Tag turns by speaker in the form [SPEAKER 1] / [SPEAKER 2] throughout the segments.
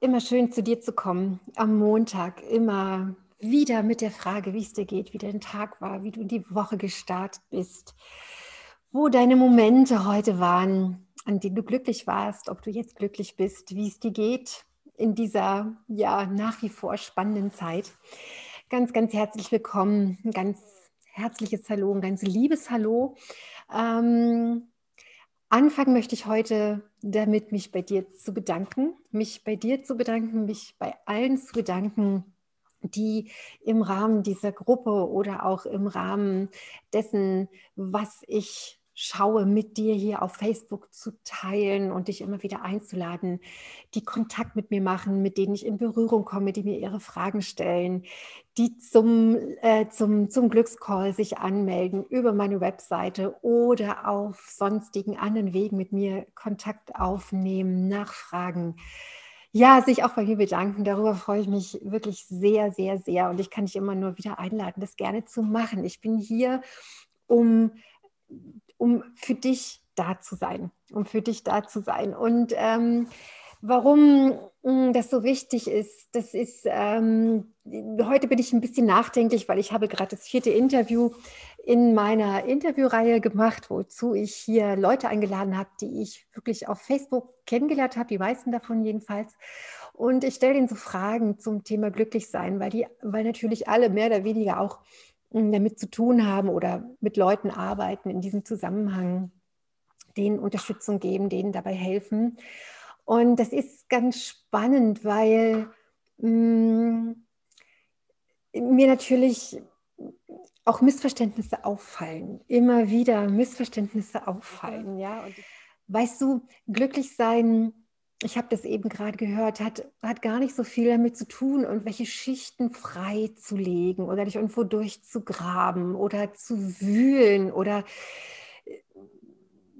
[SPEAKER 1] Immer schön zu dir zu kommen am Montag, immer wieder mit der Frage, wie es dir geht, wie dein Tag war, wie du in die Woche gestartet bist, wo deine Momente heute waren, an denen du glücklich warst, ob du jetzt glücklich bist, wie es dir geht in dieser ja nach wie vor spannenden Zeit. Ganz, ganz herzlich willkommen, ein ganz herzliches Hallo, ein ganz liebes Hallo. Ähm, Anfangen möchte ich heute damit, mich bei dir zu bedanken, mich bei dir zu bedanken, mich bei allen zu bedanken, die im Rahmen dieser Gruppe oder auch im Rahmen dessen, was ich schaue, mit dir hier auf Facebook zu teilen und dich immer wieder einzuladen, die Kontakt mit mir machen, mit denen ich in Berührung komme, die mir ihre Fragen stellen, die zum, äh, zum, zum Glückscall sich anmelden über meine Webseite oder auf sonstigen anderen Wegen mit mir Kontakt aufnehmen, nachfragen. Ja, sich auch bei mir bedanken. Darüber freue ich mich wirklich sehr, sehr, sehr. Und ich kann dich immer nur wieder einladen, das gerne zu machen. Ich bin hier, um um für dich da zu sein, um für dich da zu sein. Und ähm, warum hm, das so wichtig ist, das ist, ähm, heute bin ich ein bisschen nachdenklich, weil ich habe gerade das vierte Interview in meiner Interviewreihe gemacht, wozu ich hier Leute eingeladen habe, die ich wirklich auf Facebook kennengelernt habe, die meisten davon jedenfalls. Und ich stelle ihnen so Fragen zum Thema Glücklichsein, weil die, weil natürlich alle mehr oder weniger auch damit zu tun haben oder mit Leuten arbeiten in diesem Zusammenhang, denen Unterstützung geben, denen dabei helfen. Und das ist ganz spannend, weil mh, mm, mir natürlich auch Missverständnisse auffallen, immer wieder Missverständnisse auffallen, ja. Und weißt du, glücklich sein ich habe das eben gerade gehört, hat, hat gar nicht so viel damit zu tun, irgendwelche Schichten frei zu legen oder dich irgendwo durchzugraben oder zu wühlen oder äh,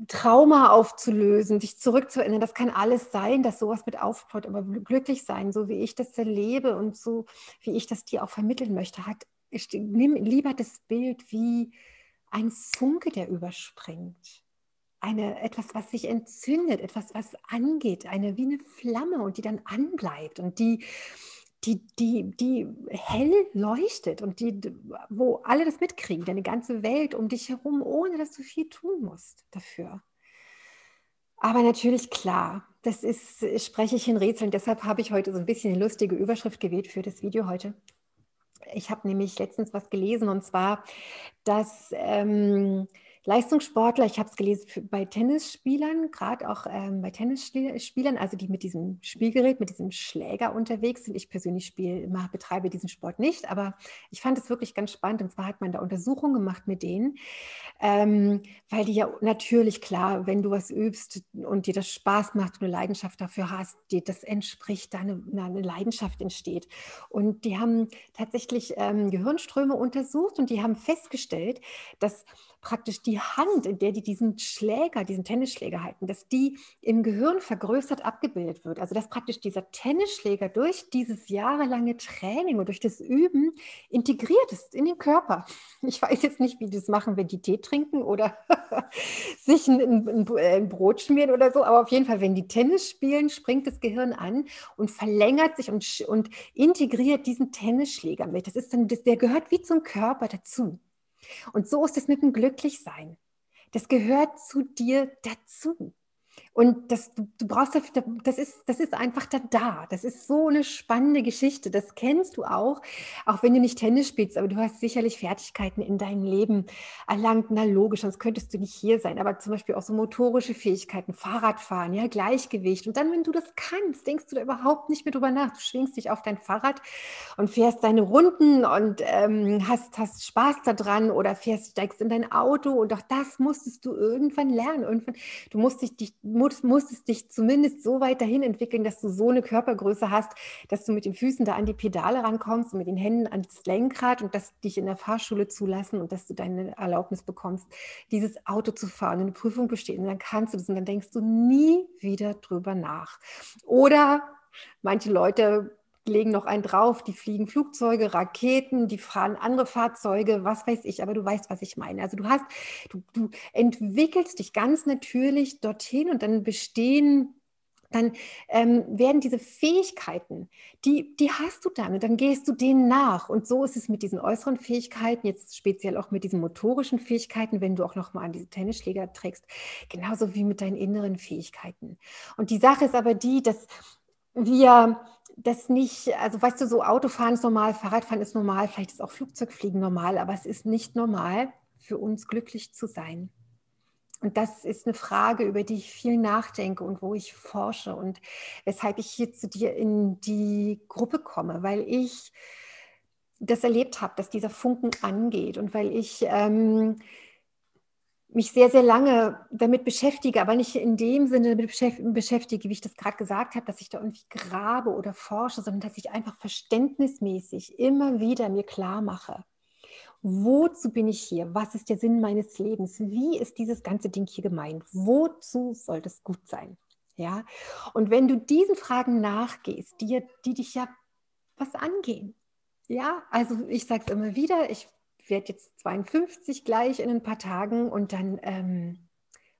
[SPEAKER 1] Trauma aufzulösen, dich zurückzuerinnern. Das kann alles sein, dass sowas mit aufbaut, aber glücklich sein, so wie ich das erlebe und so wie ich das dir auch vermitteln möchte, hat, nimm lieber das Bild wie ein Funke, der überspringt eine, etwas, was sich entzündet, etwas, was angeht, eine wie eine Flamme und die dann anbleibt und die, die, die, die hell leuchtet und die, wo alle das mitkriegen, deine ganze Welt um dich herum, ohne dass du viel tun musst dafür. Aber natürlich klar, das ist, spreche ich in Rätseln. Deshalb habe ich heute so ein bisschen eine lustige Überschrift gewählt für das Video heute. Ich habe nämlich letztens was gelesen und zwar, dass ähm, Leistungssportler, ich habe es gelesen bei Tennisspielern, gerade auch ähm, bei Tennisspielern, also die mit diesem Spielgerät, mit diesem Schläger unterwegs sind. Ich persönlich spiele, betreibe diesen Sport nicht, aber ich fand es wirklich ganz spannend. Und zwar hat man da Untersuchungen gemacht mit denen, ähm, weil die ja natürlich klar, wenn du was übst und dir das Spaß macht und eine Leidenschaft dafür hast, dir das entspricht, da eine, eine Leidenschaft entsteht. Und die haben tatsächlich ähm, Gehirnströme untersucht und die haben festgestellt, dass praktisch die Hand, in der die diesen Schläger, diesen Tennisschläger halten, dass die im Gehirn vergrößert abgebildet wird. Also dass praktisch dieser Tennisschläger durch dieses jahrelange Training und durch das Üben integriert ist in den Körper. Ich weiß jetzt nicht, wie die das machen, wenn die Tee trinken oder sich ein, ein, ein Brot schmieren oder so, aber auf jeden Fall, wenn die Tennis spielen, springt das Gehirn an und verlängert sich und, und integriert diesen Tennisschläger mit. Das ist dann, das, der gehört wie zum Körper dazu. Und so ist es mit dem Glücklichsein. Das gehört zu dir dazu. Und das, du, brauchst dafür, das ist, das ist einfach da, da. Das ist so eine spannende Geschichte. Das kennst du auch, auch wenn du nicht Tennis spielst, aber du hast sicherlich Fertigkeiten in deinem Leben erlangt. Na logisch, sonst könntest du nicht hier sein. Aber zum Beispiel auch so motorische Fähigkeiten, Fahrradfahren, ja, Gleichgewicht. Und dann, wenn du das kannst, denkst du da überhaupt nicht mehr drüber nach. Du schwingst dich auf dein Fahrrad und fährst deine Runden und ähm, hast, hast Spaß daran oder fährst, steigst in dein Auto. Und auch das musstest du irgendwann lernen. Irgendwann, du musst dich, dich musst, musstest dich zumindest so weit dahin entwickeln, dass du so eine Körpergröße hast, dass du mit den Füßen da an die Pedale rankommst und mit den Händen ans Lenkrad und dass dich in der Fahrschule zulassen und dass du deine Erlaubnis bekommst, dieses Auto zu fahren, eine Prüfung bestehen. Und dann kannst du das und dann denkst du nie wieder drüber nach. Oder manche Leute legen noch einen drauf, die fliegen Flugzeuge, Raketen, die fahren andere Fahrzeuge, was weiß ich, aber du weißt, was ich meine. Also du hast, du, du entwickelst dich ganz natürlich dorthin und dann bestehen dann ähm, werden diese Fähigkeiten, die, die hast du dann und dann gehst du denen nach. Und so ist es mit diesen äußeren Fähigkeiten, jetzt speziell auch mit diesen motorischen Fähigkeiten, wenn du auch nochmal an diese Tennisschläger trägst, genauso wie mit deinen inneren Fähigkeiten. Und die Sache ist aber die, dass wir das nicht, also weißt du, so Autofahren ist normal, Fahrradfahren ist normal, vielleicht ist auch Flugzeugfliegen normal, aber es ist nicht normal für uns glücklich zu sein. Und das ist eine Frage, über die ich viel nachdenke und wo ich forsche und weshalb ich hier zu dir in die Gruppe komme, weil ich das erlebt habe, dass dieser Funken angeht und weil ich ähm, mich sehr, sehr lange damit beschäftige, aber nicht in dem Sinne beschäftige, wie ich das gerade gesagt habe, dass ich da irgendwie grabe oder forsche, sondern dass ich einfach verständnismäßig immer wieder mir klar mache, wozu bin ich hier? Was ist der Sinn meines Lebens? Wie ist dieses ganze Ding hier gemeint? Wozu soll das gut sein? Ja, und wenn du diesen Fragen nachgehst, die, die dich ja was angehen, ja, also ich sage es immer wieder, ich werde jetzt 52 gleich in ein paar Tagen und dann ähm,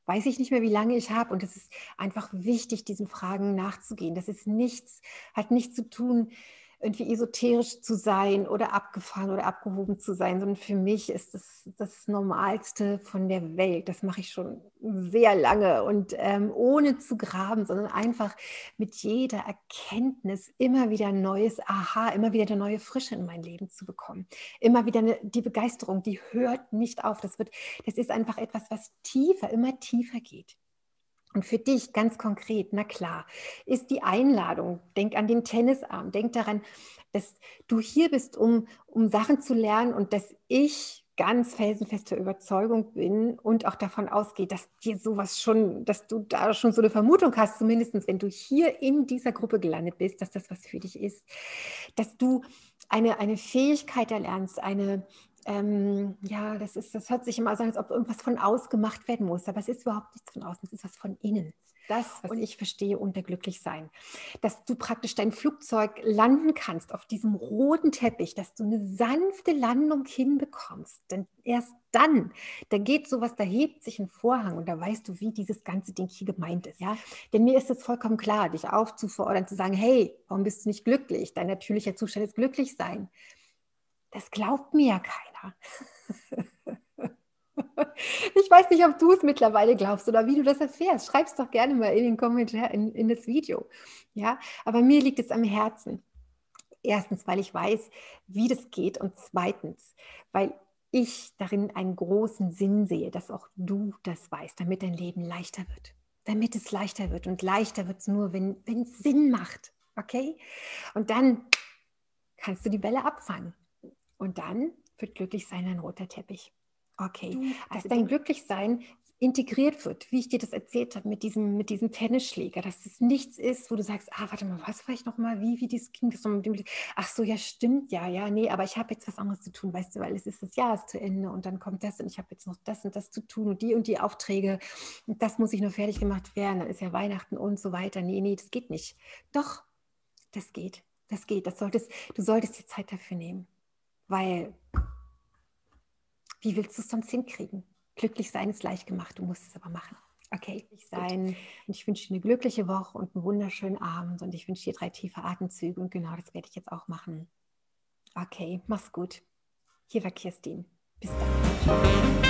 [SPEAKER 1] weiß ich nicht mehr, wie lange ich habe. Und es ist einfach wichtig, diesen Fragen nachzugehen. Das ist nichts, hat nichts zu tun irgendwie esoterisch zu sein oder abgefahren oder abgehoben zu sein, sondern für mich ist das das Normalste von der Welt. Das mache ich schon sehr lange und ähm, ohne zu graben, sondern einfach mit jeder Erkenntnis immer wieder ein neues Aha, immer wieder eine neue Frische in mein Leben zu bekommen. Immer wieder eine, die Begeisterung, die hört nicht auf. Das, wird, das ist einfach etwas, was tiefer, immer tiefer geht. Und für dich ganz konkret, na klar, ist die Einladung, denk an den Tennisarm, denk daran, dass du hier bist, um, um Sachen zu lernen und dass ich ganz felsenfester Überzeugung bin und auch davon ausgehe, dass dir sowas schon, dass du da schon so eine Vermutung hast, zumindest wenn du hier in dieser Gruppe gelandet bist, dass das was für dich ist, dass du eine, eine Fähigkeit erlernst, eine, ähm, ja, das, ist, das hört sich immer so an, als ob irgendwas von außen gemacht werden muss, aber es ist überhaupt nichts von außen, es ist was von innen. Das, was und ich verstehe unter glücklich sein. Dass du praktisch dein Flugzeug landen kannst auf diesem roten Teppich, dass du eine sanfte Landung hinbekommst. Denn erst dann, da geht sowas, da hebt sich ein Vorhang und da weißt du, wie dieses ganze Ding hier gemeint ist. Ja? Denn mir ist es vollkommen klar, dich aufzufordern, zu sagen, hey, warum bist du nicht glücklich? Dein natürlicher Zustand ist glücklich sein. Das glaubt mir ja keiner. Ich weiß nicht, ob du es mittlerweile glaubst oder wie du das erfährst. Schreib es doch gerne mal in den Kommentar, in, in das Video. Ja, aber mir liegt es am Herzen. Erstens, weil ich weiß, wie das geht und zweitens, weil ich darin einen großen Sinn sehe, dass auch du das weißt, damit dein Leben leichter wird. Damit es leichter wird und leichter wird es nur, wenn es Sinn macht. Okay? Und dann kannst du die Bälle abfangen. Und dann wird glücklich sein ein roter Teppich. Okay, du, als dein Glücklichsein integriert wird, wie ich dir das erzählt habe mit diesem, mit diesem Tennisschläger, dass es nichts ist, wo du sagst, ah, warte mal, was war ich nochmal, wie, wie das ging das mit dem, ach so, ja, stimmt, ja, ja, nee, aber ich habe jetzt was anderes zu tun, weißt du, weil es ist das Jahr ist zu Ende und dann kommt das und ich habe jetzt noch das und das zu tun und die und die Aufträge und das muss ich noch fertig gemacht werden, dann ist ja Weihnachten und so weiter. Nee, nee, das geht nicht. Doch, das geht, das geht, das solltest, du solltest dir Zeit dafür nehmen. Weil, wie willst du es sonst hinkriegen? Glücklich sein ist leicht gemacht, du musst es aber machen. Okay, glücklich sein. Und ich wünsche dir eine glückliche Woche und einen wunderschönen Abend. Und ich wünsche dir drei tiefe Atemzüge. Und genau das werde ich jetzt auch machen. Okay, mach's gut. Hier war Kirstin. Bis dann.